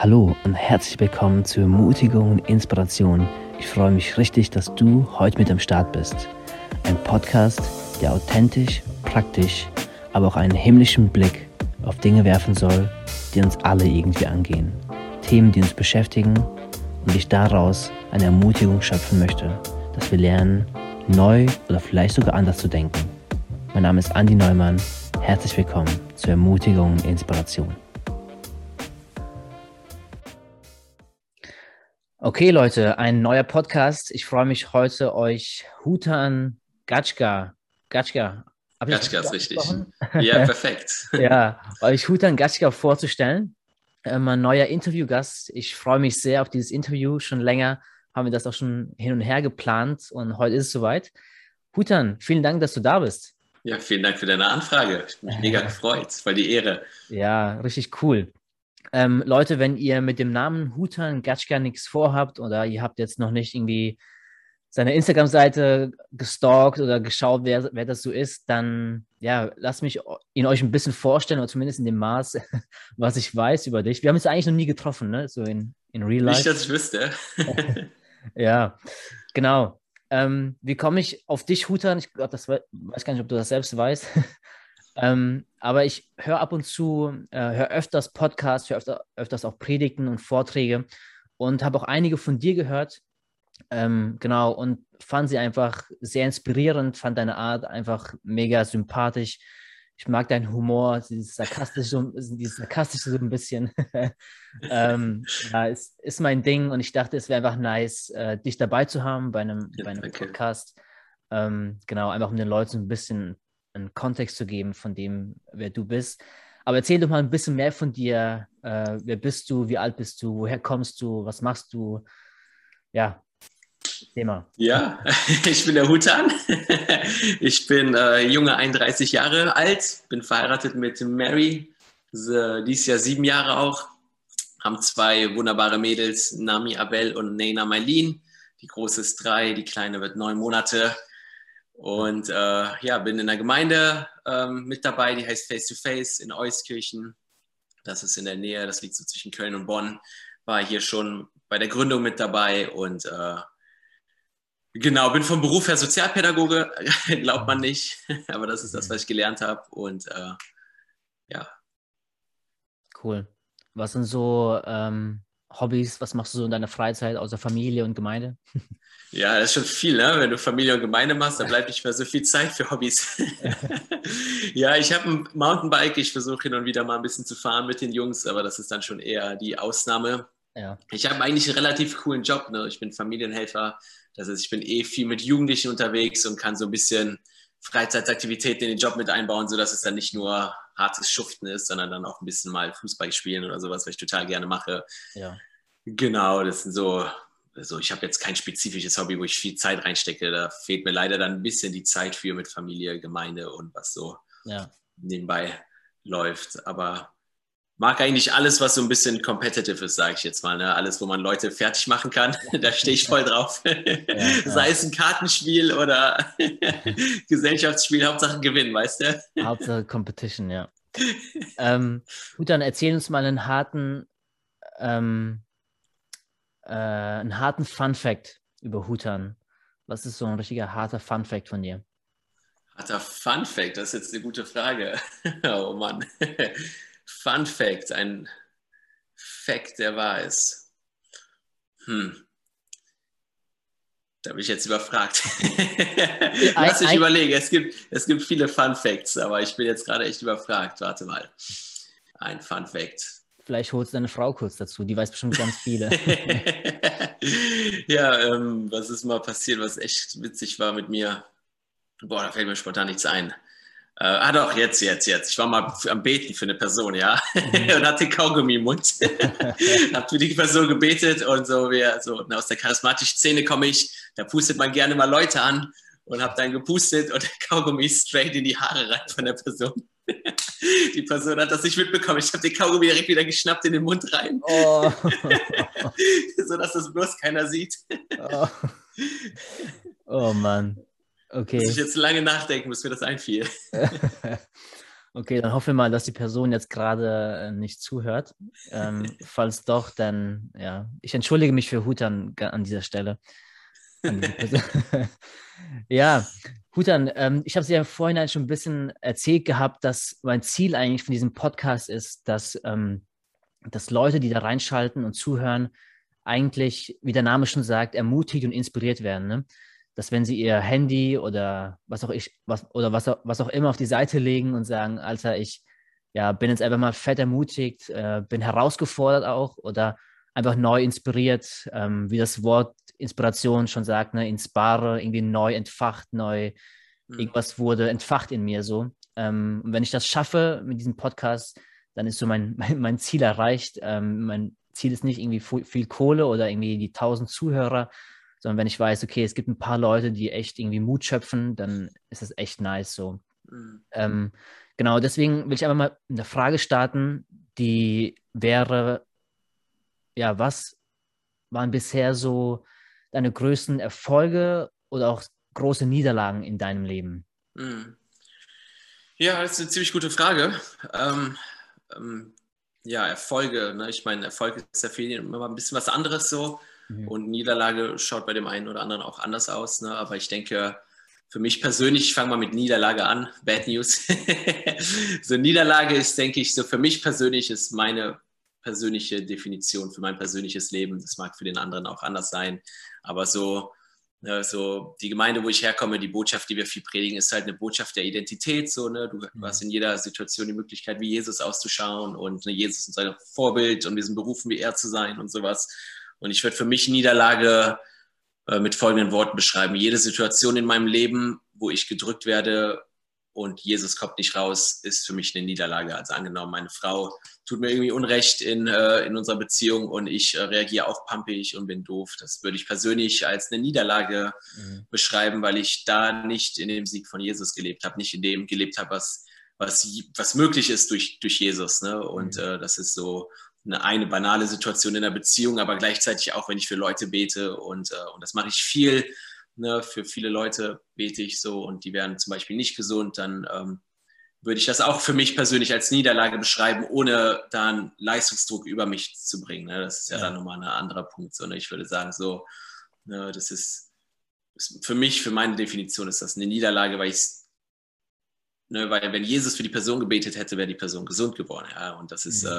Hallo und herzlich willkommen zur Ermutigung und Inspiration. Ich freue mich richtig, dass du heute mit am Start bist. Ein Podcast, der authentisch, praktisch, aber auch einen himmlischen Blick auf Dinge werfen soll, die uns alle irgendwie angehen. Themen, die uns beschäftigen und ich daraus eine Ermutigung schöpfen möchte, dass wir lernen, neu oder vielleicht sogar anders zu denken. Mein Name ist Andi Neumann. Herzlich willkommen zur Ermutigung und Inspiration. Okay, Leute, ein neuer Podcast. Ich freue mich heute, euch Hutan Gatschka, Gatschka, Gatschka ist richtig. Ja, perfekt. ja, euch Hutan Gatschka vorzustellen. Ähm, ein neuer Interviewgast. Ich freue mich sehr auf dieses Interview. Schon länger haben wir das auch schon hin und her geplant und heute ist es soweit. Hutan, vielen Dank, dass du da bist. Ja, vielen Dank für deine Anfrage. Ich bin mega gefreut. Voll die Ehre. Ja, richtig cool. Ähm, Leute, wenn ihr mit dem Namen Hutan Gatschka nichts vorhabt oder ihr habt jetzt noch nicht irgendwie seine Instagram-Seite gestalkt oder geschaut, wer, wer das so ist, dann ja, lasst mich ihn euch ein bisschen vorstellen, oder zumindest in dem Maß, was ich weiß über dich. Wir haben uns eigentlich noch nie getroffen, ne? So in, in Real Life. Nicht, dass ich wüsste. ja, genau. Ähm, wie komme ich auf dich, Hutan? Ich glaube, das weiß gar nicht, ob du das selbst weißt. Ähm, aber ich höre ab und zu, äh, höre öfters Podcasts, höre öfter, öfters auch Predigten und Vorträge und habe auch einige von dir gehört. Ähm, genau, und fand sie einfach sehr inspirierend, fand deine Art einfach mega sympathisch. Ich mag deinen Humor, dieses sarkastische, dieses sarkastische so ein bisschen. ähm, ja, ist, ist mein Ding und ich dachte, es wäre einfach nice, äh, dich dabei zu haben bei einem, ja, bei einem Podcast. Ähm, genau, einfach um den Leuten ein bisschen einen Kontext zu geben von dem, wer du bist. Aber erzähl doch mal ein bisschen mehr von dir. Äh, wer bist du? Wie alt bist du? Woher kommst du? Was machst du? Ja, Thema. Ja, ich bin der Hutan. Ich bin äh, junge 31 Jahre alt, bin verheiratet mit Mary, dieses Jahr sieben Jahre auch. Haben zwei wunderbare Mädels, Nami Abel und Nena Mailin. Die große ist drei, die kleine wird neun Monate. Und äh, ja, bin in der Gemeinde ähm, mit dabei, die heißt Face to Face in Euskirchen. Das ist in der Nähe, das liegt so zwischen Köln und Bonn. War hier schon bei der Gründung mit dabei und äh, genau, bin vom Beruf her Sozialpädagoge, glaubt man nicht, aber das ist das, was ich gelernt habe. Und äh, ja. Cool. Was sind so ähm, Hobbys? Was machst du so in deiner Freizeit außer Familie und Gemeinde? Ja, das ist schon viel, ne? Wenn du Familie und Gemeinde machst, dann bleibt nicht mehr so viel Zeit für Hobbys. ja, ich habe ein Mountainbike. Ich versuche hin und wieder mal ein bisschen zu fahren mit den Jungs, aber das ist dann schon eher die Ausnahme. Ja. Ich habe eigentlich einen relativ coolen Job. Ne? Ich bin Familienhelfer. Das heißt, ich bin eh viel mit Jugendlichen unterwegs und kann so ein bisschen Freizeitaktivitäten in den Job mit einbauen, sodass es dann nicht nur hartes Schuften ist, sondern dann auch ein bisschen mal Fußball spielen oder sowas, was ich total gerne mache. Ja. Genau, das sind so also ich habe jetzt kein spezifisches Hobby, wo ich viel Zeit reinstecke. Da fehlt mir leider dann ein bisschen die Zeit für mit Familie, Gemeinde und was so ja. nebenbei läuft. Aber mag eigentlich alles, was so ein bisschen competitive ist, sage ich jetzt mal. Ne? Alles, wo man Leute fertig machen kann, da stehe ich voll drauf. Ja, Sei es ein Kartenspiel oder Gesellschaftsspiel, Hauptsache gewinnen, weißt du? Hauptsache Competition, ja. ähm, gut, dann erzähl uns mal einen harten ähm, äh, einen harten Fun Fact über Hutan. Was ist so ein richtiger harter Fun Fact von dir? Harter Fun Fact, das ist jetzt eine gute Frage. oh Mann. Fun Fact, ein Fact, der wahr ist. Hm. Da bin ich jetzt überfragt. Lass mich überlegen. Es gibt, es gibt viele Fun Facts, aber ich bin jetzt gerade echt überfragt. Warte mal. Ein Fun Fact. Vielleicht holst du deine Frau kurz dazu, die weiß bestimmt ganz viele. ja, ähm, was ist mal passiert, was echt witzig war mit mir? Boah, da fällt mir spontan nichts ein. Äh, ah doch, jetzt, jetzt, jetzt. Ich war mal am Beten für eine Person, ja, mhm. und hatte Kaugummi im Mund. hab für die Person gebetet und so, wie, so aus der charismatischen Szene komme ich, da pustet man gerne mal Leute an und hab dann gepustet und der Kaugummi straight in die Haare rein von der Person. Die Person hat das nicht mitbekommen. Ich habe den Kaugummi direkt wieder geschnappt in den Mund rein. Oh. so dass das bloß keiner sieht. Oh, oh Mann. Okay. Muss ich jetzt lange nachdenken, bis mir das einfiel. Okay, dann hoffen wir mal, dass die Person jetzt gerade äh, nicht zuhört. Ähm, falls doch, dann ja, ich entschuldige mich für Hutan an dieser Stelle. Ja, Hutan, ähm, ich habe es ja vorhin schon ein bisschen erzählt gehabt, dass mein Ziel eigentlich von diesem Podcast ist, dass, ähm, dass Leute, die da reinschalten und zuhören, eigentlich, wie der Name schon sagt, ermutigt und inspiriert werden. Ne? Dass wenn sie ihr Handy oder was auch ich, was, oder was, was auch immer auf die Seite legen und sagen, Alter, ich ja, bin jetzt einfach mal fett ermutigt, äh, bin herausgefordert auch oder einfach neu inspiriert, ähm, wie das Wort Inspiration schon sagt, ne, inspire, irgendwie neu entfacht, neu, mhm. irgendwas wurde entfacht in mir so. Ähm, und wenn ich das schaffe mit diesem Podcast, dann ist so mein, mein, mein Ziel erreicht. Ähm, mein Ziel ist nicht irgendwie viel Kohle oder irgendwie die tausend Zuhörer, sondern wenn ich weiß, okay, es gibt ein paar Leute, die echt irgendwie Mut schöpfen, dann ist das echt nice so. Mhm. Ähm, genau, deswegen will ich einfach mal eine Frage starten, die wäre, ja, was waren bisher so deine größten Erfolge oder auch große Niederlagen in deinem Leben? Mhm. Ja, das ist eine ziemlich gute Frage. Ähm, ähm, ja, Erfolge. Ne? Ich meine, Erfolg ist ja für jeden immer ein bisschen was anderes so. Mhm. Und Niederlage schaut bei dem einen oder anderen auch anders aus. Ne? Aber ich denke, für mich persönlich, ich fange mal mit Niederlage an, Bad News. so Niederlage ist, denke ich, so für mich persönlich ist meine persönliche Definition für mein persönliches Leben. Das mag für den anderen auch anders sein. Aber so Ne, so die Gemeinde, wo ich herkomme, die Botschaft, die wir viel predigen, ist halt eine Botschaft der Identität. So, ne? Du mhm. hast in jeder Situation die Möglichkeit, wie Jesus auszuschauen und ne, Jesus ist unser Vorbild und wir sind berufen, wie er zu sein und sowas. Und ich würde für mich Niederlage äh, mit folgenden Worten beschreiben. Jede Situation in meinem Leben, wo ich gedrückt werde, und Jesus kommt nicht raus, ist für mich eine Niederlage. Also angenommen, meine Frau tut mir irgendwie Unrecht in, äh, in unserer Beziehung und ich äh, reagiere auch pampig und bin doof. Das würde ich persönlich als eine Niederlage mhm. beschreiben, weil ich da nicht in dem Sieg von Jesus gelebt habe, nicht in dem gelebt habe, was, was, was möglich ist durch, durch Jesus. Ne? Und mhm. äh, das ist so eine, eine banale Situation in der Beziehung, aber gleichzeitig auch, wenn ich für Leute bete und, äh, und das mache ich viel ne, für viele Leute bete ich so und die werden zum Beispiel nicht gesund, dann ähm, würde ich das auch für mich persönlich als Niederlage beschreiben, ohne da einen Leistungsdruck über mich zu bringen. Ne? Das ist ja, ja, dann nochmal ein anderer Punkt. So, ne? Ich würde sagen, so, ne, das ist, ist, für mich, für meine Definition ist das eine Niederlage, weil ich es Ne, weil wenn Jesus für die Person gebetet hätte, wäre die Person gesund geworden. Ja? Und das ist mhm.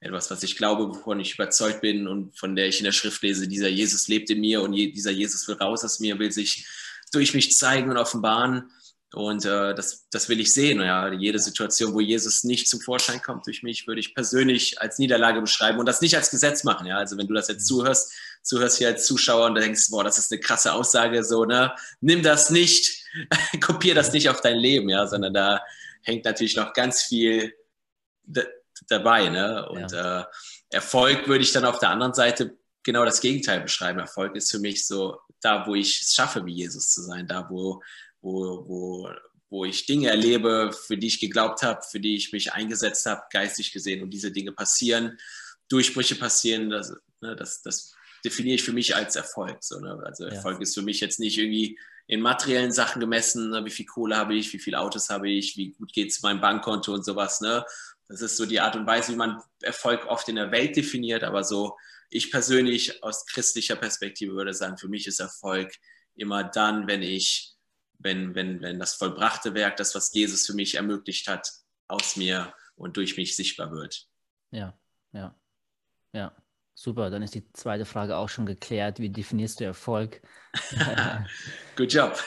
äh, etwas, was ich glaube, wovon ich überzeugt bin und von der ich in der Schrift lese, dieser Jesus lebt in mir und je, dieser Jesus will raus aus mir, will sich durch mich zeigen und offenbaren. Und äh, das, das will ich sehen. Ja? Jede Situation, wo Jesus nicht zum Vorschein kommt durch mich, würde ich persönlich als Niederlage beschreiben und das nicht als Gesetz machen. Ja? Also wenn du das jetzt mhm. zuhörst, zuhörst hier als Zuschauer und denkst, boah, das ist eine krasse Aussage, so, ne? Nimm das nicht kopier das nicht auf dein Leben, ja, sondern da hängt natürlich noch ganz viel dabei. Ne? Und ja. äh, Erfolg würde ich dann auf der anderen Seite genau das Gegenteil beschreiben. Erfolg ist für mich so da, wo ich es schaffe, wie Jesus zu sein, da, wo, wo, wo, wo ich Dinge erlebe, für die ich geglaubt habe, für die ich mich eingesetzt habe, geistig gesehen und diese Dinge passieren, Durchbrüche passieren, das, ne, das, das definiere ich für mich als Erfolg. So, ne? Also Erfolg ja. ist für mich jetzt nicht irgendwie in materiellen Sachen gemessen, ne? wie viel Kohle habe ich, wie viele Autos habe ich, wie gut geht es meinem Bankkonto und sowas. Ne? Das ist so die Art und Weise, wie man Erfolg oft in der Welt definiert, aber so ich persönlich aus christlicher Perspektive würde sagen, für mich ist Erfolg immer dann, wenn ich, wenn, wenn, wenn das vollbrachte Werk, das, was Jesus für mich ermöglicht hat, aus mir und durch mich sichtbar wird. Ja, ja, ja. Super, dann ist die zweite Frage auch schon geklärt. Wie definierst du Erfolg? Good job.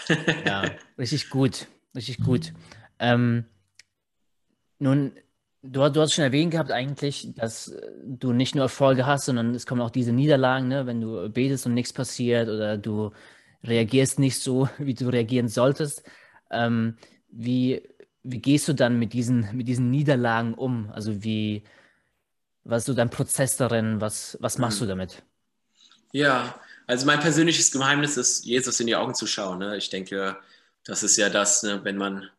ja, richtig gut, richtig gut. Ähm, nun, du, du, hast schon erwähnt gehabt eigentlich, dass du nicht nur Erfolge hast, sondern es kommen auch diese Niederlagen, ne? wenn du betest und nichts passiert oder du reagierst nicht so, wie du reagieren solltest. Ähm, wie, wie gehst du dann mit diesen, mit diesen Niederlagen um? Also wie was ist so dein Prozess darin? Was, was machst du mhm. damit? Ja, also mein persönliches Geheimnis ist, Jesus in die Augen zu schauen. Ne? Ich denke, das ist ja das, ne? wenn man,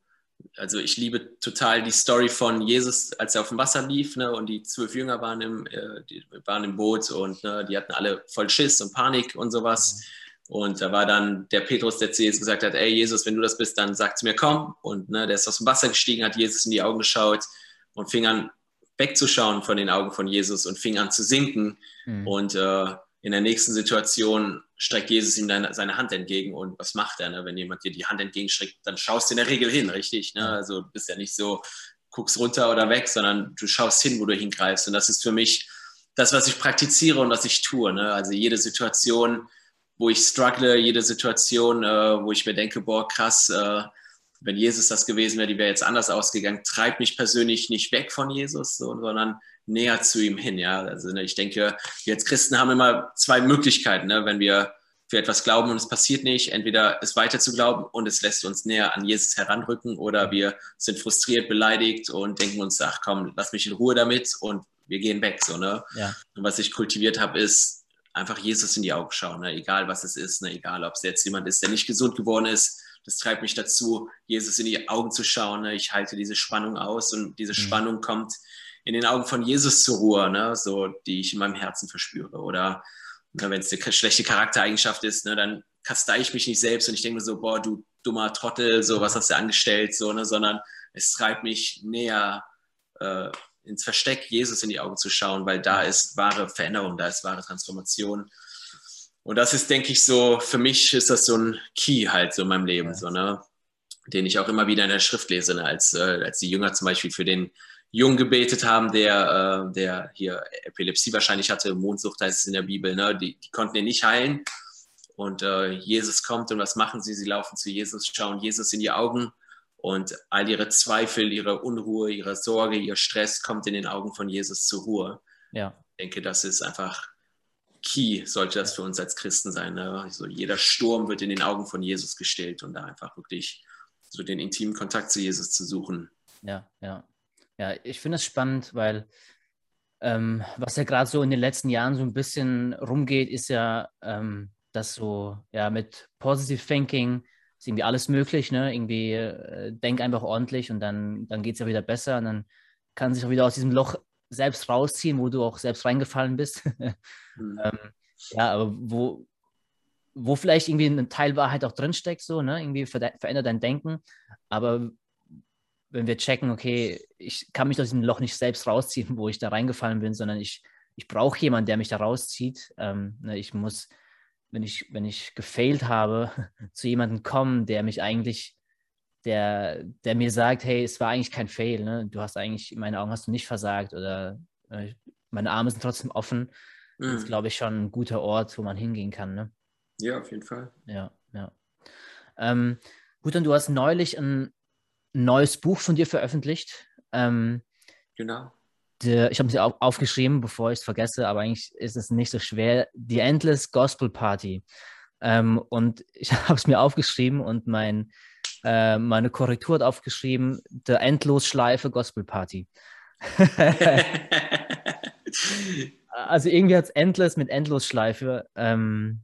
also ich liebe total die Story von Jesus, als er auf dem Wasser lief ne? und die zwölf Jünger waren im, äh, waren im Boot und ne? die hatten alle voll Schiss und Panik und sowas. Und da war dann der Petrus, der zu Jesus gesagt hat, ey Jesus, wenn du das bist, dann sag zu mir, komm. Und ne, der ist aus dem Wasser gestiegen, hat Jesus in die Augen geschaut und fing an wegzuschauen von den Augen von Jesus und fing an zu sinken. Mhm. Und äh, in der nächsten Situation streckt Jesus ihm dann seine Hand entgegen. Und was macht er? Ne? Wenn jemand dir die Hand entgegenstreckt, dann schaust du in der Regel hin, richtig? Ne? Also du bist ja nicht so, guckst runter oder weg, sondern du schaust hin, wo du hingreifst. Und das ist für mich das, was ich praktiziere und was ich tue. Ne? Also jede Situation, wo ich struggle, jede Situation, äh, wo ich mir denke, boah, krass, äh, wenn Jesus das gewesen wäre, die wäre jetzt anders ausgegangen, treibt mich persönlich nicht weg von Jesus, so, sondern näher zu ihm hin. Ja? Also ne, ich denke, wir als Christen haben immer zwei Möglichkeiten, ne? wenn wir für etwas glauben und es passiert nicht, entweder es weiter zu glauben und es lässt uns näher an Jesus heranrücken oder wir sind frustriert, beleidigt und denken uns, ach komm, lass mich in Ruhe damit und wir gehen weg. So, ne? Ja. Und was ich kultiviert habe, ist einfach Jesus in die Augen schauen, ne? egal was es ist, ne? egal ob es jetzt jemand ist, der nicht gesund geworden ist. Das treibt mich dazu, Jesus in die Augen zu schauen. Ne? Ich halte diese Spannung aus und diese mhm. Spannung kommt in den Augen von Jesus zur Ruhe, ne? so, die ich in meinem Herzen verspüre. Oder ne, wenn es eine schlechte Charaktereigenschaft ist, ne, dann kastei ich mich nicht selbst und ich denke mir so, boah, du dummer Trottel, so was hast du angestellt, so, ne, sondern es treibt mich näher äh, ins Versteck Jesus in die Augen zu schauen, weil da ist wahre Veränderung, da ist wahre Transformation. Und das ist, denke ich, so, für mich ist das so ein Key halt so in meinem Leben, so, ne? den ich auch immer wieder in der Schrift lese, ne? als, äh, als die Jünger zum Beispiel für den Jungen gebetet haben, der, äh, der hier Epilepsie wahrscheinlich hatte, Mondsucht heißt es in der Bibel, ne? die, die konnten ihn nicht heilen. Und äh, Jesus kommt und was machen sie? Sie laufen zu Jesus, schauen Jesus in die Augen und all ihre Zweifel, ihre Unruhe, ihre Sorge, ihr Stress kommt in den Augen von Jesus zur Ruhe. Ja. Ich denke, das ist einfach key, sollte das für uns als Christen sein. Ne? Also jeder Sturm wird in den Augen von Jesus gestillt und da einfach wirklich so den intimen Kontakt zu Jesus zu suchen. Ja, ja. Ja, ich finde es spannend, weil ähm, was ja gerade so in den letzten Jahren so ein bisschen rumgeht, ist ja, ähm, dass so ja mit Positive Thinking ist irgendwie alles möglich, ne? Irgendwie äh, denk einfach ordentlich und dann, dann geht es ja wieder besser und dann kann sich auch wieder aus diesem Loch selbst rausziehen, wo du auch selbst reingefallen bist. mhm. ähm, ja, aber wo, wo vielleicht irgendwie ein Teil Wahrheit auch drinsteckt, so, ne? Irgendwie ver verändert dein Denken. Aber wenn wir checken, okay, ich kann mich aus diesem Loch nicht selbst rausziehen, wo ich da reingefallen bin, sondern ich, ich brauche jemanden, der mich da rauszieht. Ähm, ne, ich muss wenn ich, wenn ich gefailt habe, zu jemandem kommen, der mich eigentlich, der, der mir sagt, hey, es war eigentlich kein Fail, ne? Du hast eigentlich, in meinen Augen hast du nicht versagt oder äh, meine Arme sind trotzdem offen. Mhm. Das ist, glaube ich, schon ein guter Ort, wo man hingehen kann, ne? Ja, auf jeden Fall. Ja, ja. Ähm, gut, und du hast neulich ein neues Buch von dir veröffentlicht. Ähm, genau der, ich habe sie auch aufgeschrieben, bevor ich es vergesse, aber eigentlich ist es nicht so schwer. Die Endless Gospel Party. Ähm, und ich habe es mir aufgeschrieben und mein, äh, meine Korrektur hat aufgeschrieben, der Endlosschleife Gospel Party. also irgendwie hat es Endless mit Endlosschleife. Ähm,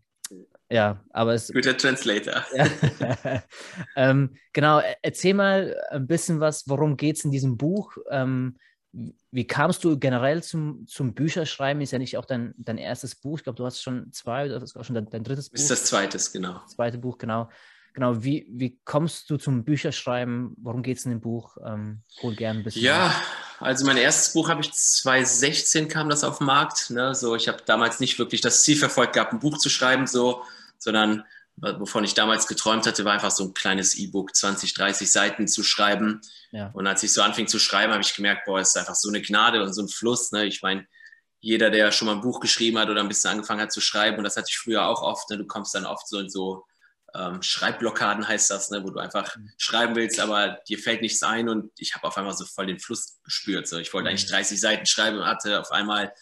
ja, aber es. Guter Translator. Ja. ähm, genau, erzähl mal ein bisschen was, worum geht es in diesem Buch? Ähm, wie kamst du generell zum, zum Bücherschreiben? Ist ja nicht auch dein, dein erstes Buch. Ich glaube, du hast schon zwei oder das ist auch schon dein, dein drittes Buch. Ist das zweites, genau. Das zweite Buch, genau. Genau, wie, wie kommst du zum Bücherschreiben? Worum geht es in dem Buch? Ähm, hol gerne ein bisschen. Ja, also mein erstes Buch habe ich 2016 kam das auf den Markt. Ne? So, ich habe damals nicht wirklich das Ziel verfolgt gehabt, ein Buch zu schreiben, so, sondern wovon ich damals geträumt hatte, war einfach so ein kleines E-Book, 20, 30 Seiten zu schreiben. Ja. Und als ich so anfing zu schreiben, habe ich gemerkt, boah, es ist einfach so eine Gnade und so ein Fluss. Ne? Ich meine, jeder, der schon mal ein Buch geschrieben hat oder ein bisschen angefangen hat zu schreiben, und das hatte ich früher auch oft, ne? du kommst dann oft so in so ähm, Schreibblockaden, heißt das, ne? wo du einfach mhm. schreiben willst, aber dir fällt nichts ein und ich habe auf einmal so voll den Fluss gespürt. So. Ich wollte mhm. eigentlich 30 Seiten schreiben und hatte auf einmal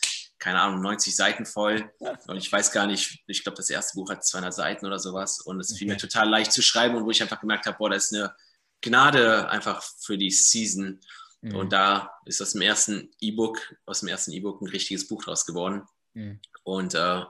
keine Ahnung, 90 Seiten voll. Und ich weiß gar nicht, ich glaube, das erste Buch hat 200 Seiten oder sowas. Und es okay. fiel mir total leicht zu schreiben und wo ich einfach gemerkt habe, boah, das ist eine Gnade einfach für die Season. Mhm. Und da ist aus dem ersten E-Book, aus dem ersten E-Book ein richtiges Buch draus geworden. Mhm. Und äh,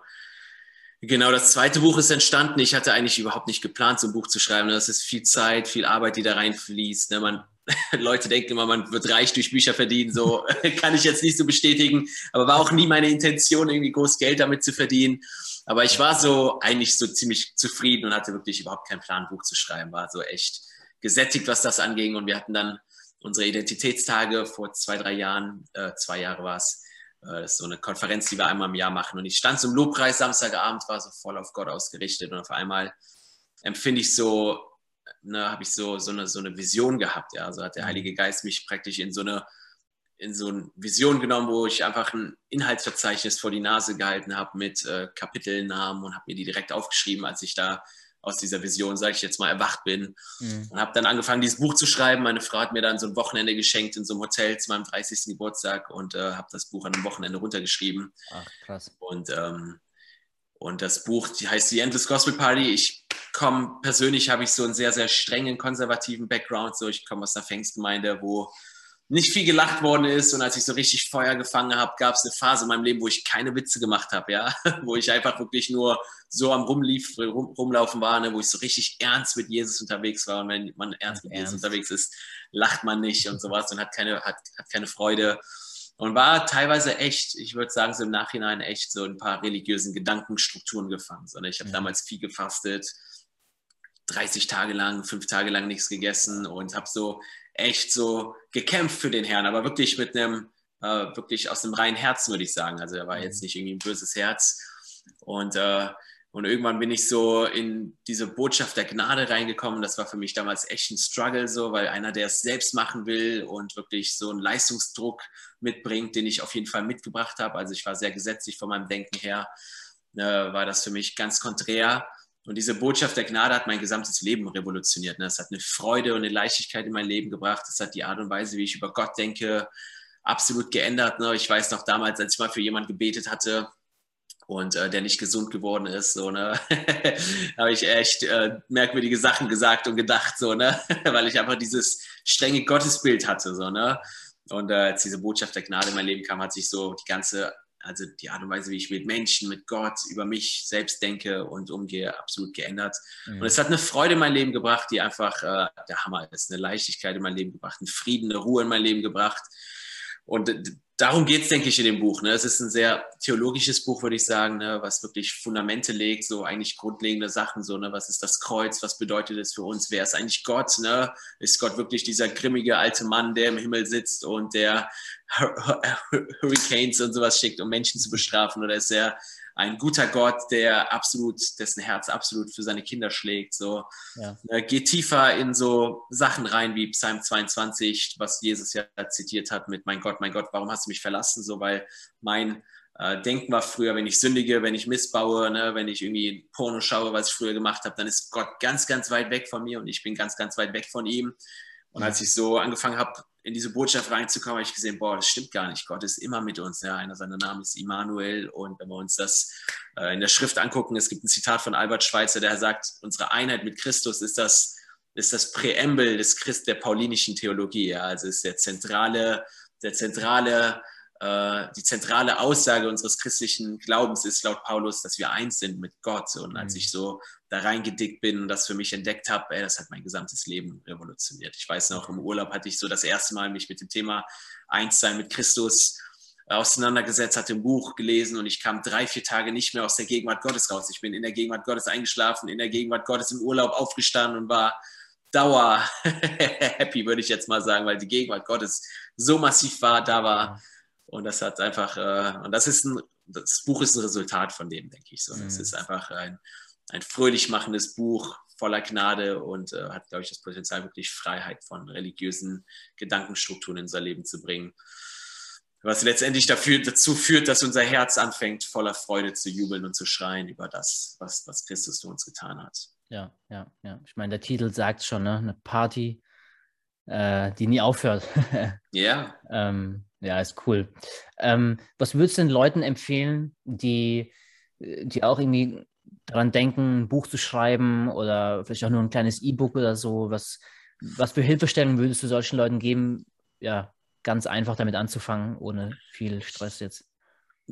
genau das zweite Buch ist entstanden. Ich hatte eigentlich überhaupt nicht geplant, so ein Buch zu schreiben. Das ist viel Zeit, viel Arbeit, die da reinfließt. Ne? Man Leute denken immer, man wird reich durch Bücher verdienen. So kann ich jetzt nicht so bestätigen, aber war auch nie meine Intention, irgendwie groß Geld damit zu verdienen. Aber ich war so eigentlich so ziemlich zufrieden und hatte wirklich überhaupt keinen Plan, Buch zu schreiben. War so echt gesättigt, was das anging. Und wir hatten dann unsere Identitätstage vor zwei, drei Jahren, äh, zwei Jahre war es. Äh, das ist so eine Konferenz, die wir einmal im Jahr machen. Und ich stand zum Lobpreis Samstagabend, war so voll auf Gott ausgerichtet. Und auf einmal empfinde ich so, ne, habe ich so, so, eine, so eine Vision gehabt. Ja, also hat der mhm. Heilige Geist mich praktisch in so eine in so eine Vision genommen, wo ich einfach ein Inhaltsverzeichnis vor die Nase gehalten habe mit äh, Kapitelnamen und habe mir die direkt aufgeschrieben, als ich da aus dieser Vision, sage ich jetzt mal, erwacht bin. Mhm. Und habe dann angefangen, dieses Buch zu schreiben. Meine Frau hat mir dann so ein Wochenende geschenkt in so einem Hotel zu meinem 30. Geburtstag und äh, habe das Buch an einem Wochenende runtergeschrieben. Ach, krass. Und, ähm, und das Buch die heißt The Endless Gospel Party. Ich komme persönlich, habe ich so einen sehr, sehr strengen konservativen Background. So, ich komme aus einer Pfingstgemeinde, wo nicht viel gelacht worden ist und als ich so richtig Feuer gefangen habe, gab es eine Phase in meinem Leben, wo ich keine Witze gemacht habe, ja, wo ich einfach wirklich nur so am Rumlief, rum, rumlaufen war, ne? wo ich so richtig ernst mit Jesus unterwegs war und wenn man ernst mit ernst. Jesus unterwegs ist, lacht man nicht und sowas und hat keine, hat, hat keine Freude und war teilweise echt, ich würde sagen, so im Nachhinein echt so ein paar religiösen Gedankenstrukturen gefangen, sondern ich habe ja. damals viel gefastet, 30 Tage lang, fünf Tage lang nichts gegessen und habe so echt so gekämpft für den Herrn, aber wirklich mit einem, äh, wirklich aus dem reinen Herzen, würde ich sagen. Also er war jetzt mhm. nicht irgendwie ein böses Herz. Und, äh, und irgendwann bin ich so in diese Botschaft der Gnade reingekommen. Das war für mich damals echt ein Struggle, so, weil einer, der es selbst machen will und wirklich so einen Leistungsdruck mitbringt, den ich auf jeden Fall mitgebracht habe. Also ich war sehr gesetzlich von meinem Denken her, äh, war das für mich ganz konträr. Und diese Botschaft der Gnade hat mein gesamtes Leben revolutioniert. Ne? Es hat eine Freude und eine Leichtigkeit in mein Leben gebracht. Es hat die Art und Weise, wie ich über Gott denke, absolut geändert. Ne? Ich weiß noch damals, als ich mal für jemanden gebetet hatte und äh, der nicht gesund geworden ist, so, ne? habe ich echt äh, merkwürdige Sachen gesagt und gedacht, so, ne? weil ich einfach dieses strenge Gottesbild hatte. So, ne? Und äh, als diese Botschaft der Gnade in mein Leben kam, hat sich so die ganze also die Art und Weise, wie ich mit Menschen, mit Gott, über mich selbst denke und umgehe, absolut geändert. Mhm. Und es hat eine Freude in mein Leben gebracht, die einfach äh, der Hammer ist, eine Leichtigkeit in mein Leben gebracht, einen Frieden, eine Ruhe in mein Leben gebracht. Und darum geht es, denke ich, in dem Buch. Ne? Es ist ein sehr theologisches Buch, würde ich sagen, ne? was wirklich Fundamente legt, so eigentlich grundlegende Sachen, so, ne? was ist das Kreuz, was bedeutet es für uns, wer ist eigentlich Gott? Ne? Ist Gott wirklich dieser grimmige alte Mann, der im Himmel sitzt und der Hurricanes und sowas schickt, um Menschen zu bestrafen? Oder ist er ein guter Gott, der absolut, dessen Herz absolut für seine Kinder schlägt. So ja. äh, geht tiefer in so Sachen rein wie Psalm 22, was Jesus ja zitiert hat mit Mein Gott, mein Gott, warum hast du mich verlassen? So, weil mein äh, Denken war früher, wenn ich sündige, wenn ich missbaue, ne, wenn ich irgendwie Porno schaue, was ich früher gemacht habe, dann ist Gott ganz, ganz weit weg von mir und ich bin ganz, ganz weit weg von ihm. Und als ich so angefangen habe, in diese Botschaft reinzukommen, habe ich gesehen, boah, das stimmt gar nicht. Gott ist immer mit uns. Ja, einer seiner Namen ist Immanuel. Und wenn wir uns das äh, in der Schrift angucken, es gibt ein Zitat von Albert Schweitzer, der sagt, unsere Einheit mit Christus ist das, ist das Präambel des Christ der paulinischen Theologie. Ja, also ist der zentrale, der zentrale die zentrale Aussage unseres christlichen Glaubens ist laut Paulus, dass wir eins sind mit Gott. Und als mhm. ich so da reingedickt bin und das für mich entdeckt habe, ey, das hat mein gesamtes Leben revolutioniert. Ich weiß noch, im Urlaub hatte ich so das erste Mal mich mit dem Thema Einssein mit Christus auseinandergesetzt, hatte ein Buch gelesen und ich kam drei, vier Tage nicht mehr aus der Gegenwart Gottes raus. Ich bin in der Gegenwart Gottes eingeschlafen, in der Gegenwart Gottes im Urlaub aufgestanden und war Dauer happy, würde ich jetzt mal sagen, weil die Gegenwart Gottes so massiv war, da war. Und das hat einfach, äh, und das ist ein, das Buch ist ein Resultat von dem, denke ich so. Es mhm. ist einfach ein, ein fröhlich machendes Buch voller Gnade und äh, hat, glaube ich, das Potenzial, wirklich Freiheit von religiösen Gedankenstrukturen in unser Leben zu bringen. Was letztendlich dafür, dazu führt, dass unser Herz anfängt, voller Freude zu jubeln und zu schreien über das, was, was Christus für uns getan hat. Ja, ja, ja. Ich meine, der Titel sagt schon, ne? eine Party, äh, die nie aufhört. Ja. ähm, ja, ist cool. Ähm, was würdest du den Leuten empfehlen, die, die auch irgendwie daran denken, ein Buch zu schreiben oder vielleicht auch nur ein kleines E-Book oder so? Was, was für Hilfestellungen würdest du solchen Leuten geben, ja, ganz einfach damit anzufangen, ohne viel Stress jetzt?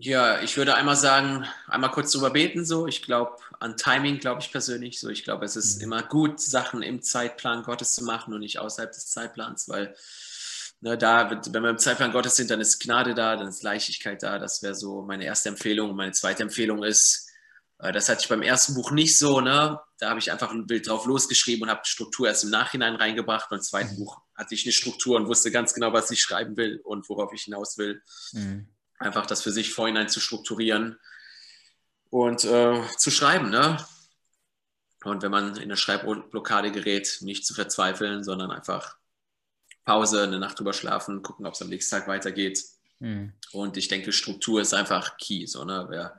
Ja, ich würde einmal sagen, einmal kurz drüber beten. So, ich glaube an Timing, glaube ich persönlich. So, ich glaube, es ist mhm. immer gut, Sachen im Zeitplan Gottes zu machen und nicht außerhalb des Zeitplans, weil Ne, da, wenn wir im Zeitplan Gottes sind, dann ist Gnade da, dann ist Leichtigkeit da. Das wäre so meine erste Empfehlung. Und meine zweite Empfehlung ist, Äh, das hatte ich beim ersten Buch nicht so, ne? Da habe ich einfach ein Bild drauf losgeschrieben und habe Struktur erst im Nachhinein reingebracht. Beim zweiten mhm. Buch hatte ich eine Struktur und wusste ganz genau, was ich schreiben will und worauf ich hinaus will. Mhm. Einfach das für sich vorhinein zu strukturieren und äh, zu schreiben, ne? Und wenn man in eine Schreibblockade gerät, nicht zu verzweifeln, sondern einfach Pause, eine Nacht drüber schlafen, gucken, ob es am nächsten Tag weitergeht. Mhm. Und ich denke, Struktur ist einfach key. So, ne? Wer,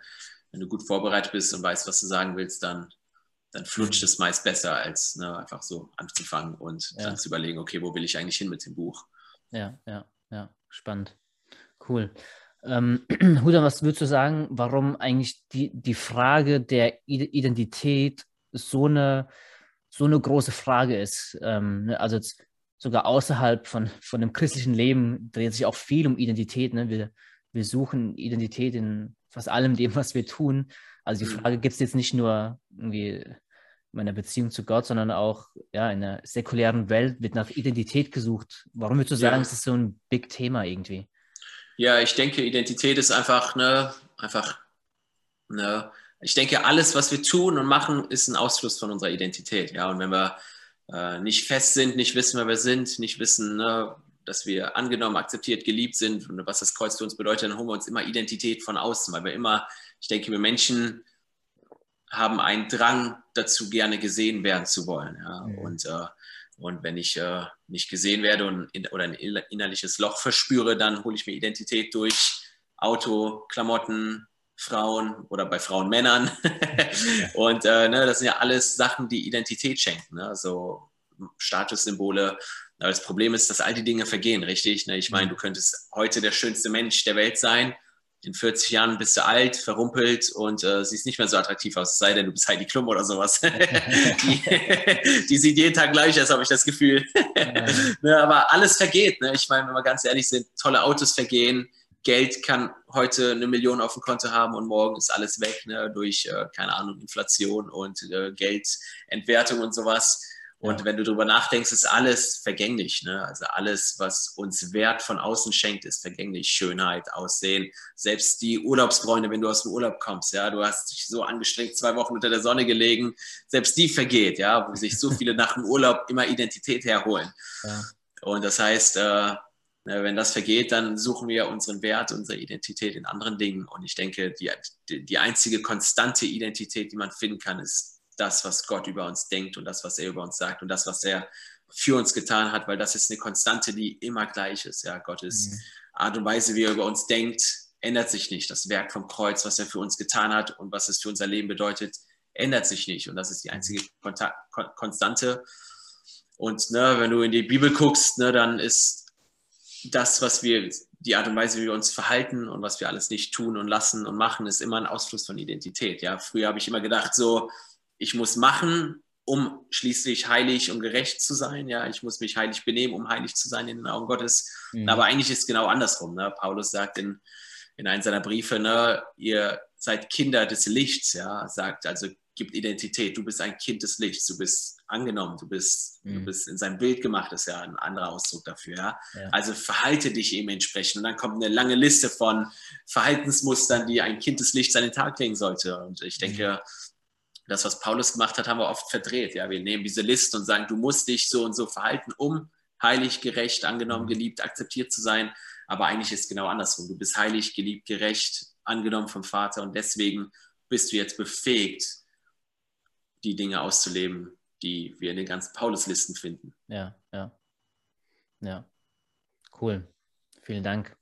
wenn du gut vorbereitet bist und weißt, was du sagen willst, dann, dann flutscht es meist besser, als ne, einfach so anzufangen und ja. dann zu überlegen, okay, wo will ich eigentlich hin mit dem Buch? Ja, ja, ja, spannend. Cool. Ähm, Huda, was würdest du sagen, warum eigentlich die, die Frage der Identität so eine, so eine große Frage ist? Ähm, ne? Also sogar außerhalb von, von dem christlichen Leben dreht sich auch viel um Identität. Ne? Wir, wir suchen Identität in fast allem dem, was wir tun. Also die mhm. Frage gibt es jetzt nicht nur irgendwie in meiner Beziehung zu Gott, sondern auch ja, in der säkulären Welt wird nach Identität gesucht. Warum würdest du sagen, ja. es ist so ein Big Thema irgendwie? Ja, ich denke, Identität ist einfach, ne, einfach, ne, ich denke, alles, was wir tun und machen, ist ein Ausfluss von unserer Identität. Ja, und wenn wir äh, nicht fest sind, nicht wissen, wer wir sind, nicht wissen, ne, dass wir angenommen, akzeptiert, geliebt sind und was das Kreuz für uns bedeutet, dann holen wir uns immer Identität von außen, weil wir immer, ich denke, wir Menschen haben einen Drang dazu, gerne gesehen werden zu wollen. Ja? Mhm. Und, äh, und wenn ich äh, nicht gesehen werde und in, oder ein innerliches Loch verspüre, dann hole ich mir Identität durch Auto, Klamotten, Frauen oder bei Frauen Männern. und äh, ne, das sind ja alles Sachen, die Identität schenken. Ne? So Statussymbole, aber das Problem ist, dass all die Dinge vergehen, richtig? Ne? Ich meine, mhm. du könntest heute der schönste Mensch der Welt sein. In 40 Jahren bist du alt, verrumpelt und äh, siehst nicht mehr so attraktiv aus, es sei denn, du bist Heidi Klum oder sowas. die, die, sieht jeden Tag gleich aus, habe ich das Gefühl. ne, aber alles vergeht. Ne? Ich meine, wenn wir ganz ehrlich sind, tolle Autos vergehen. Geld kann heute eine Million auf dem Konto haben und morgen ist alles weg ne? durch, äh, keine Ahnung, Inflation und äh, Geldentwertung und sowas. Und ja. wenn du darüber nachdenkst, ist alles vergänglich. Ne? Also alles, was uns Wert von außen schenkt, ist vergänglich. Schönheit, Aussehen, selbst die Urlaubsfreunde, wenn du aus dem Urlaub kommst, ja, du hast dich so angestrengt zwei Wochen unter der Sonne gelegen, selbst die vergeht, ja, wo sich so viele nach dem Urlaub immer Identität herholen. Ja. Und das heißt, äh, wenn das vergeht, dann suchen wir unseren Wert, unsere Identität in anderen Dingen. Und ich denke, die, die einzige konstante Identität, die man finden kann, ist das, was Gott über uns denkt und das, was er über uns sagt und das, was er für uns getan hat, weil das ist eine Konstante, die immer gleich ist. Ja, Gottes mhm. Art und Weise, wie er über uns denkt, ändert sich nicht. Das Werk vom Kreuz, was er für uns getan hat und was es für unser Leben bedeutet, ändert sich nicht. Und das ist die einzige Konstante. Und ne, wenn du in die Bibel guckst, ne, dann ist das, was wir, die Art und Weise, wie wir uns verhalten und was wir alles nicht tun und lassen und machen, ist immer ein Ausfluss von Identität. Ja, früher habe ich immer gedacht, so, ich muss machen, um schließlich heilig und gerecht zu sein. Ja, ich muss mich heilig benehmen, um heilig zu sein in den Augen Gottes. Mhm. Aber eigentlich ist es genau andersrum. Ne? Paulus sagt in, in einem seiner Briefe, ne, ihr seid Kinder des Lichts, ja, sagt also, gibt Identität. Du bist ein Kind des Lichts, du bist angenommen, du bist, mhm. du bist in sein Bild gemacht, ist ja ein anderer Ausdruck dafür, ja? ja. Also verhalte dich eben entsprechend. Und dann kommt eine lange Liste von Verhaltensmustern, die ein Kind des Lichts an den Tag legen sollte. Und ich denke, mhm das, was Paulus gemacht hat, haben wir oft verdreht. Ja, wir nehmen diese Liste und sagen, du musst dich so und so verhalten, um heilig, gerecht, angenommen, mhm. geliebt, akzeptiert zu sein. Aber eigentlich ist es genau andersrum. Du bist heilig, geliebt, gerecht, angenommen vom Vater und deswegen bist du jetzt befähigt, die Dinge auszuleben, die wir in den ganzen Pauluslisten finden. Ja, ja. Ja. Cool. Vielen Dank.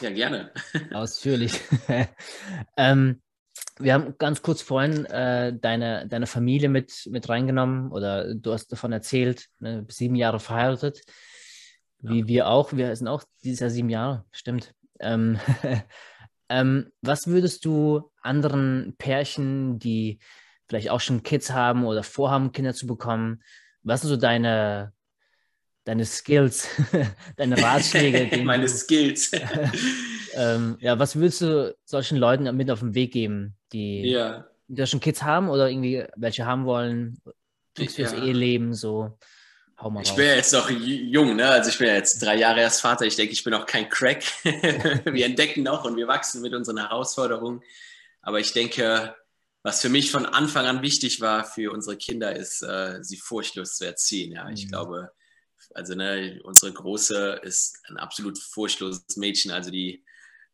Ja, gerne. Ausführlich. ähm, wir haben ganz kurz vorhin äh, deine, deine Familie mit, mit reingenommen oder du hast davon erzählt, ne, sieben Jahre verheiratet, wie ja. wir auch. Wir sind auch dieses Jahr sieben Jahre, stimmt. Ähm, ähm, was würdest du anderen Pärchen, die vielleicht auch schon Kids haben oder vorhaben, Kinder zu bekommen, was sind so deine, deine Skills, deine Ratschläge? Meine Skills. ähm, ja, was würdest du solchen Leuten mit auf den Weg geben, die, ja. die schon Kids haben oder irgendwie welche haben wollen? Tipps fürs ja. Eheleben, so. Hau mal ich raus. bin ja jetzt noch jung, ne? Also ich bin ja jetzt drei Jahre erst Vater. Ich denke, ich bin auch kein Crack. wir entdecken noch und wir wachsen mit unseren Herausforderungen. Aber ich denke, was für mich von Anfang an wichtig war für unsere Kinder, ist, äh, sie furchtlos zu erziehen. Ja, ich mhm. glaube, also ne, unsere Große ist ein absolut furchtloses Mädchen. Also die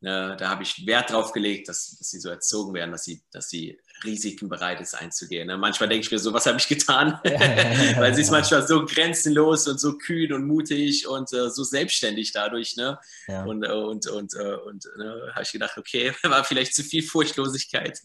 Ne, da habe ich Wert drauf gelegt, dass, dass, sie so erzogen werden, dass sie, dass sie Risiken bereit ist einzugehen. Ne? Manchmal denke ich mir so, was habe ich getan? Weil sie ist manchmal so grenzenlos und so kühn und mutig und äh, so selbstständig dadurch. Ne? Und, äh, und, und, äh, und ne, habe ich gedacht, okay, war vielleicht zu viel Furchtlosigkeit.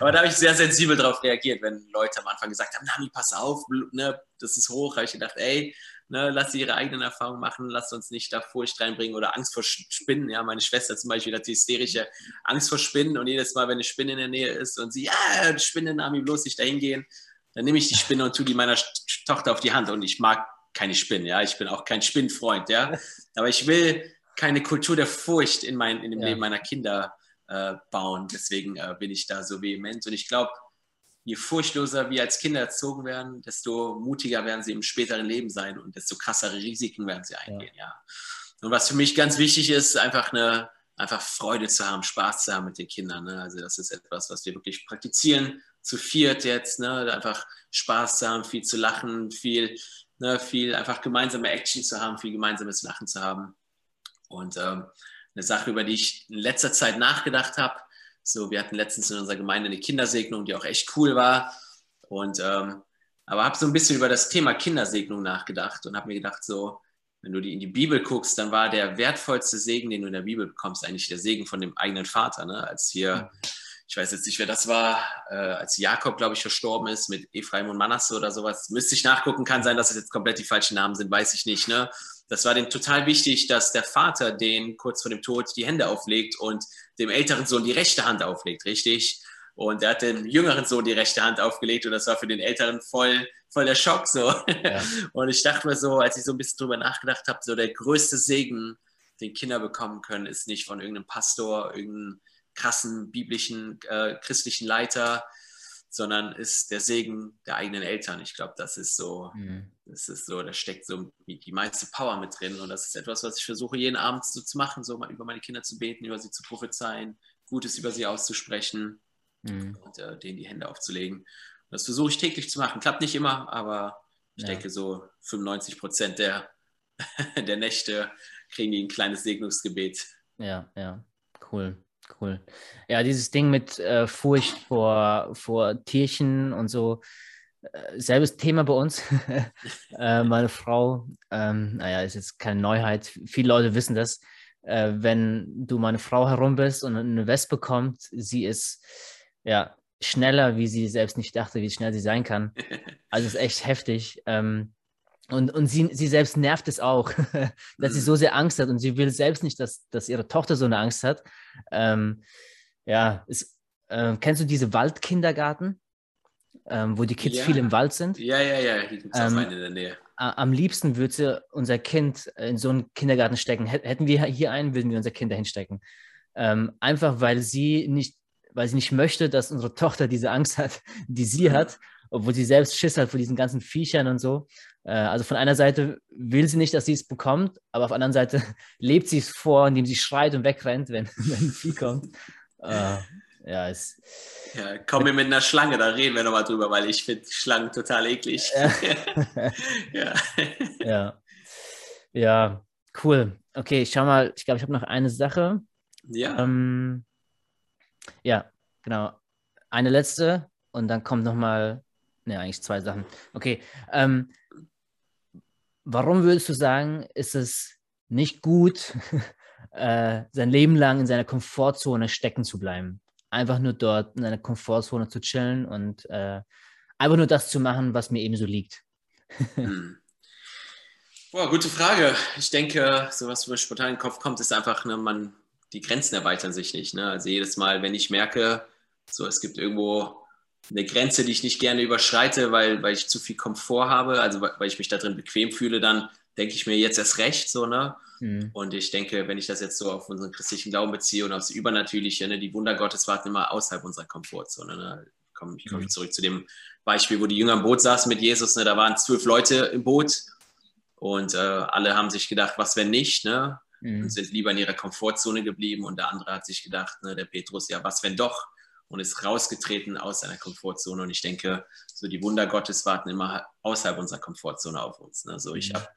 Aber da habe ich sehr sensibel darauf reagiert, wenn Leute am Anfang gesagt haben, Nami, pass auf, ne, das ist hoch. habe ich gedacht, ey, Ne, lass sie ihre eigenen Erfahrungen machen, lass uns nicht da Furcht reinbringen oder Angst vor Spinnen. Ja, meine Schwester zum Beispiel hat die hysterische Angst vor Spinnen und jedes Mal, wenn eine Spinne in der Nähe ist und sie, ja, die Spinne, Nami, bloß nicht dahin gehen, dann nehme ich die Spinne und tue die meiner Tochter auf die Hand. Und ich mag keine Spinnen, ja, ich bin auch kein Spinnenfreund, ja, aber ich will keine Kultur der Furcht in, mein, in dem ja. Leben meiner Kinder äh, bauen, deswegen äh, bin ich da so vehement. Und ich glaube, je furchtloser wir als Kinder erzogen werden, desto mutiger werden sie im späteren Leben sein und desto krassere Risiken werden sie eingehen, ja. ja. Und was für mich ganz wichtig ist, einfach eine einfach Freude zu haben, Spaß zu haben mit den Kindern. Ne? Also das ist etwas, was wir wirklich praktizieren, zu viert jetzt, ne? einfach Spaß zu haben, viel zu lachen, viel, ne? viel einfach gemeinsame Action zu haben, viel gemeinsames Lachen zu haben. Und ähm, eine Sache, über die ich in letzter Zeit nachgedacht habe, so, wir hatten letztens in unserer Gemeinde eine Kindersegnung, die auch echt cool war. Und ähm, aber habe so ein bisschen über das Thema Kindersegnung nachgedacht und habe mir gedacht, so, wenn du die in die Bibel guckst, dann war der wertvollste Segen, den du in der Bibel bekommst, eigentlich der Segen von dem eigenen Vater. Ne? Als hier, ich weiß jetzt nicht, wer das war, äh, als Jakob, glaube ich, verstorben ist mit Ephraim und Manasse oder sowas. Müsste ich nachgucken, kann sein, dass es jetzt komplett die falschen Namen sind, weiß ich nicht. Ne? Das war dem total wichtig, dass der Vater den kurz vor dem Tod die Hände auflegt und dem älteren Sohn die rechte Hand auflegt, richtig? Und er hat dem jüngeren Sohn die rechte Hand aufgelegt und das war für den älteren voll, voll der Schock so. Ja. Und ich dachte mir so, als ich so ein bisschen drüber nachgedacht habe, so der größte Segen, den Kinder bekommen können, ist nicht von irgendeinem Pastor, irgendeinem krassen biblischen, äh, christlichen Leiter, sondern ist der Segen der eigenen Eltern. Ich glaube, das ist so, mhm. das ist so, da steckt so die meiste Power mit drin. Und das ist etwas, was ich versuche, jeden Abend so zu machen, so mal über meine Kinder zu beten, über sie zu prophezeien, Gutes über sie auszusprechen mhm. und äh, denen die Hände aufzulegen. Und das versuche ich täglich zu machen. Klappt nicht immer, aber ich ja. denke, so 95 Prozent der, der Nächte kriegen die ein kleines Segnungsgebet. Ja, ja, cool. Cool. Ja, dieses Ding mit äh, Furcht vor, vor Tierchen und so, äh, selbes Thema bei uns. äh, meine Frau, ähm, naja, ist jetzt keine Neuheit. Viele Leute wissen das. Äh, wenn du meine Frau herum bist und eine Wespe kommt, sie ist ja schneller, wie sie selbst nicht dachte, wie schnell sie sein kann. Also es ist echt heftig. Ähm, und, und sie, sie selbst nervt es auch, dass sie so sehr Angst hat und sie will selbst nicht, dass, dass ihre Tochter so eine Angst hat. Ähm, ja, ist, äh, kennst du diese Waldkindergarten, ähm, wo die Kids ja. viel im Wald sind? Ja, ja, ja, hier gibt es ähm, einen in der Nähe. Am liebsten würde sie unser Kind in so einen Kindergarten stecken. Hätten wir hier einen, würden wir unser Kind dahin stecken. Ähm, einfach weil sie nicht, weil sie nicht möchte, dass unsere Tochter diese Angst hat, die sie mhm. hat, obwohl sie selbst Schiss hat vor diesen ganzen Viechern und so. Äh, also von einer Seite will sie nicht, dass sie es bekommt, aber auf der anderen Seite lebt sie es vor, indem sie schreit und wegrennt, wenn, wenn ein Vieh kommt. Uh, ja, es, ja, komm mir mit einer Schlange, da reden wir nochmal drüber, weil ich finde Schlangen total eklig. ja. ja. Ja, cool. Okay, ich schau mal, ich glaube, ich habe noch eine Sache. Ja. Ähm, ja, genau. Eine letzte und dann kommt nochmal, ne, eigentlich zwei Sachen. Okay, ähm, Warum würdest du sagen, ist es nicht gut, äh, sein Leben lang in seiner Komfortzone stecken zu bleiben? Einfach nur dort in seiner Komfortzone zu chillen und äh, einfach nur das zu machen, was mir eben so liegt. hm. Boah, gute Frage. Ich denke, so was mir spontan in den Kopf kommt, ist einfach, ne, man, die Grenzen erweitern sich nicht. Ne? Also jedes Mal, wenn ich merke, so es gibt irgendwo eine Grenze, die ich nicht gerne überschreite, weil, weil ich zu viel Komfort habe, also weil ich mich da drin bequem fühle, dann denke ich mir jetzt erst recht so, ne? Mhm. Und ich denke, wenn ich das jetzt so auf unseren christlichen Glauben beziehe und aufs Übernatürliche, ne, die Wunder Gottes warten immer außerhalb unserer Komfortzone. Ne? Ich komme komm mhm. zurück zu dem Beispiel, wo die Jünger im Boot saßen mit Jesus, ne? da waren zwölf Leute im Boot und äh, alle haben sich gedacht, was wenn nicht, ne? Mhm. Und sind lieber in ihrer Komfortzone geblieben und der andere hat sich gedacht, ne, der Petrus, ja, was wenn doch? Und ist rausgetreten aus seiner Komfortzone. Und ich denke, so die Wunder Gottes warten immer außerhalb unserer Komfortzone auf uns. Ne? So, ich mhm. habe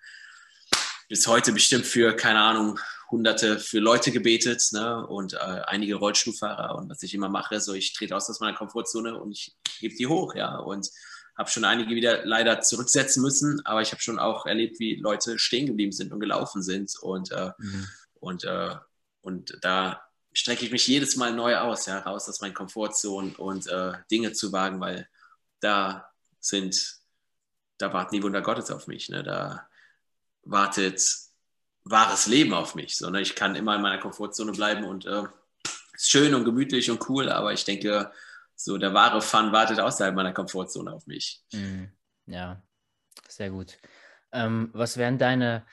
bis heute bestimmt für, keine Ahnung, hunderte für Leute gebetet ne? und äh, einige Rollstuhlfahrer. Und was ich immer mache, so ich trete aus aus meiner Komfortzone und ich hebe die hoch, ja. Und habe schon einige wieder leider zurücksetzen müssen, aber ich habe schon auch erlebt, wie Leute stehen geblieben sind und gelaufen sind. Und, äh, mhm. und, äh, und da strecke ich mich jedes Mal neu aus, ja, raus aus meinen Komfortzonen und äh, Dinge zu wagen, weil da sind, da warten die Wunder Gottes auf mich. Ne? Da wartet wahres Leben auf mich. So, ne? Ich kann immer in meiner Komfortzone bleiben und äh, ist schön und gemütlich und cool, aber ich denke, so der wahre Fun wartet außerhalb meiner Komfortzone auf mich. Mhm. Ja, sehr gut. Ähm, was wären deine,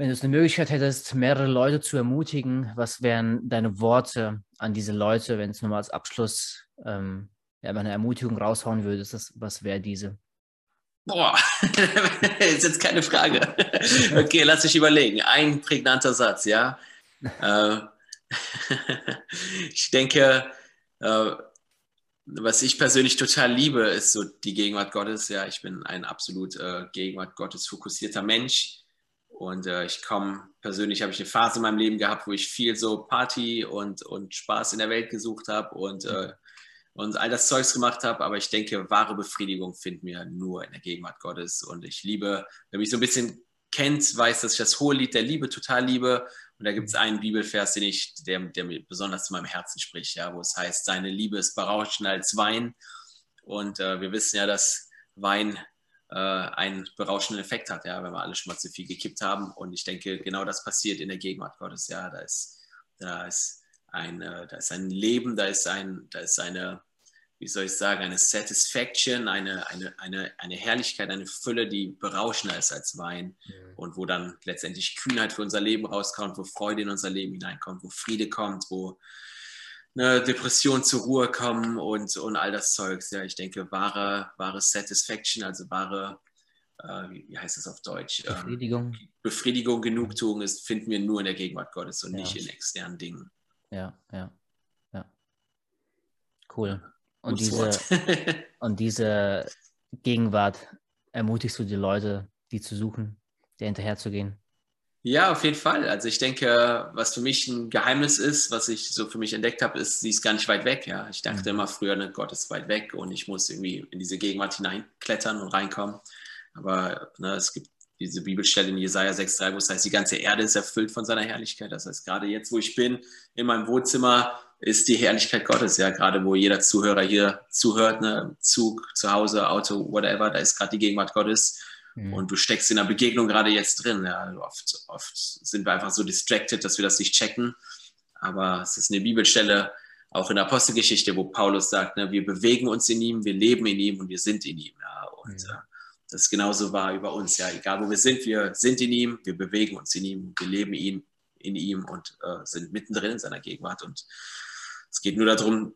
wenn du es eine Möglichkeit hättest, mehrere Leute zu ermutigen, was wären deine Worte an diese Leute, wenn es nochmal als Abschluss ähm, ja, eine Ermutigung raushauen würdest, das, was wäre diese? Boah, ist jetzt keine Frage. Okay, lass mich überlegen. Ein prägnanter Satz, ja. Äh, ich denke, äh, was ich persönlich total liebe, ist so die Gegenwart Gottes. Ja, ich bin ein absolut äh, Gegenwart Gottes fokussierter Mensch. Und äh, ich komme persönlich, habe ich eine Phase in meinem Leben gehabt, wo ich viel so Party und, und Spaß in der Welt gesucht habe und, äh, und all das Zeugs gemacht habe. Aber ich denke, wahre Befriedigung finden wir nur in der Gegenwart Gottes. Und ich liebe, wer mich so ein bisschen kennt, weiß, dass ich das hohe Lied der Liebe total liebe. Und da gibt es einen Bibelvers, den ich, der, der mir besonders zu meinem Herzen spricht, ja, wo es heißt, seine Liebe ist berauschender als Wein. Und äh, wir wissen ja, dass Wein äh, einen berauschenden Effekt hat, ja, wenn wir alle schon mal zu viel gekippt haben. Und ich denke, genau das passiert in der Gegenwart Gottes. Ja, da ist, da ist ein, äh, da ist ein Leben, da ist ein, da ist eine, wie soll ich sagen, eine Satisfaction, eine, eine, eine, eine Herrlichkeit, eine Fülle, die berauschender ist als Wein ja. und wo dann letztendlich Kühnheit für unser Leben rauskommt, wo Freude in unser Leben hineinkommt, wo Friede kommt, wo eine Depression zur Ruhe kommen und, und all das Zeugs. Ja, ich denke, wahre, wahre Satisfaction, also wahre, äh, wie heißt das auf Deutsch? Ähm, Befriedigung. Befriedigung, Genugtuung ist, finden wir nur in der Gegenwart Gottes und ja. nicht in externen Dingen. Ja, ja, ja. Cool. Und diese, und diese Gegenwart ermutigst du die Leute, die zu suchen, der hinterherzugehen? Ja, auf jeden Fall. Also ich denke, was für mich ein Geheimnis ist, was ich so für mich entdeckt habe, ist, sie ist gar nicht weit weg. Ja, ich dachte immer früher, ne, Gott ist weit weg und ich muss irgendwie in diese Gegenwart hineinklettern und reinkommen. Aber ne, es gibt diese Bibelstelle in Jesaja 6,3, wo es heißt, die ganze Erde ist erfüllt von seiner Herrlichkeit. Das heißt, gerade jetzt, wo ich bin, in meinem Wohnzimmer, ist die Herrlichkeit Gottes, ja, gerade wo jeder Zuhörer hier zuhört, ne, Zug, zu Hause, Auto, whatever, da ist gerade die Gegenwart Gottes. Mhm. Und du steckst in der Begegnung gerade jetzt drin. Ja. Oft, oft sind wir einfach so distracted, dass wir das nicht checken. Aber es ist eine Bibelstelle, auch in der Apostelgeschichte, wo Paulus sagt, ne, wir bewegen uns in ihm, wir leben in ihm und wir sind in ihm. Ja. Und mhm. äh, das ist genauso wahr über uns. Ja, egal wo wir sind, wir sind in ihm, wir bewegen uns in ihm, wir leben ihn, in ihm und äh, sind mittendrin in seiner Gegenwart. Und es geht nur darum,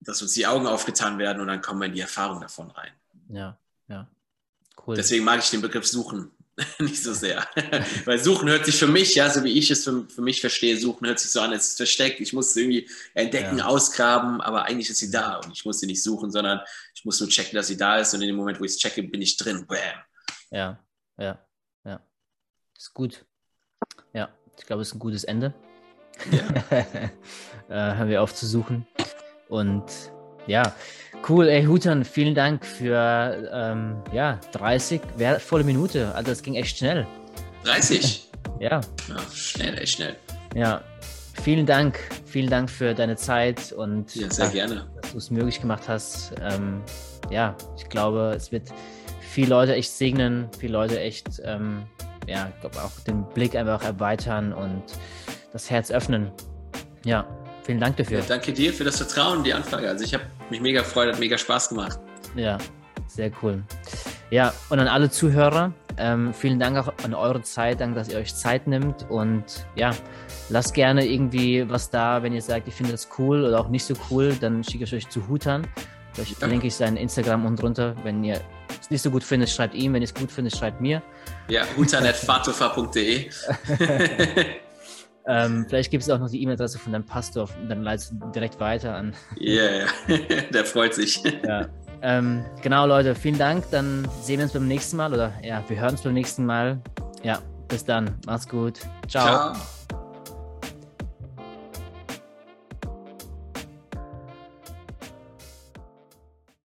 dass uns die Augen aufgetan werden und dann kommen wir in die Erfahrung davon rein. Ja, ja. Cool. Deswegen mag ich den Begriff suchen nicht so sehr. Weil suchen hört sich für mich, ja, so wie ich es für, für mich verstehe, suchen hört sich so an, es ist versteckt. Ich muss es irgendwie entdecken, ja. ausgraben, aber eigentlich ist sie da und ich muss sie nicht suchen, sondern ich muss nur checken, dass sie da ist und in dem Moment, wo ich es checke, bin ich drin. Bam. Ja, ja, ja. Ist gut. Ja, ich glaube, es ist ein gutes Ende. Ja. äh, haben wir auf zu suchen. Und ja, cool. Ey, Hutan, vielen Dank für ähm, ja, 30 wertvolle Minuten. Also, das ging echt schnell. 30? ja. ja. Schnell, echt schnell. Ja, vielen Dank. Vielen Dank für deine Zeit und ja, sehr gerne. dass du es möglich gemacht hast. Ähm, ja, ich glaube, es wird viele Leute echt segnen, viele Leute echt, ähm, ja, ich glaube auch den Blick einfach erweitern und das Herz öffnen. Ja, Vielen Dank dafür. Ja, danke dir für das Vertrauen und die Anfrage. Also ich habe mich mega gefreut, hat mega Spaß gemacht. Ja, sehr cool. Ja, und an alle Zuhörer, ähm, vielen Dank auch an eure Zeit, danke, dass ihr euch Zeit nimmt und ja, lasst gerne irgendwie was da, wenn ihr sagt, ich finde das cool oder auch nicht so cool, dann schicke ich euch zu Hutan. Vielleicht verlinke ich sein Instagram unten drunter. Wenn ihr es nicht so gut findet, schreibt ihm. Wenn ihr es gut findet, schreibt mir. Ja, hutan.fatofa.de Ähm, vielleicht gibt es auch noch die E-Mail-Adresse von deinem Pastor und dann leitest du direkt weiter an. Ja, yeah, der freut sich. Ja. Ähm, genau, Leute, vielen Dank. Dann sehen wir uns beim nächsten Mal oder ja, wir hören uns beim nächsten Mal. Ja, bis dann. Mach's gut. Ciao. Ciao.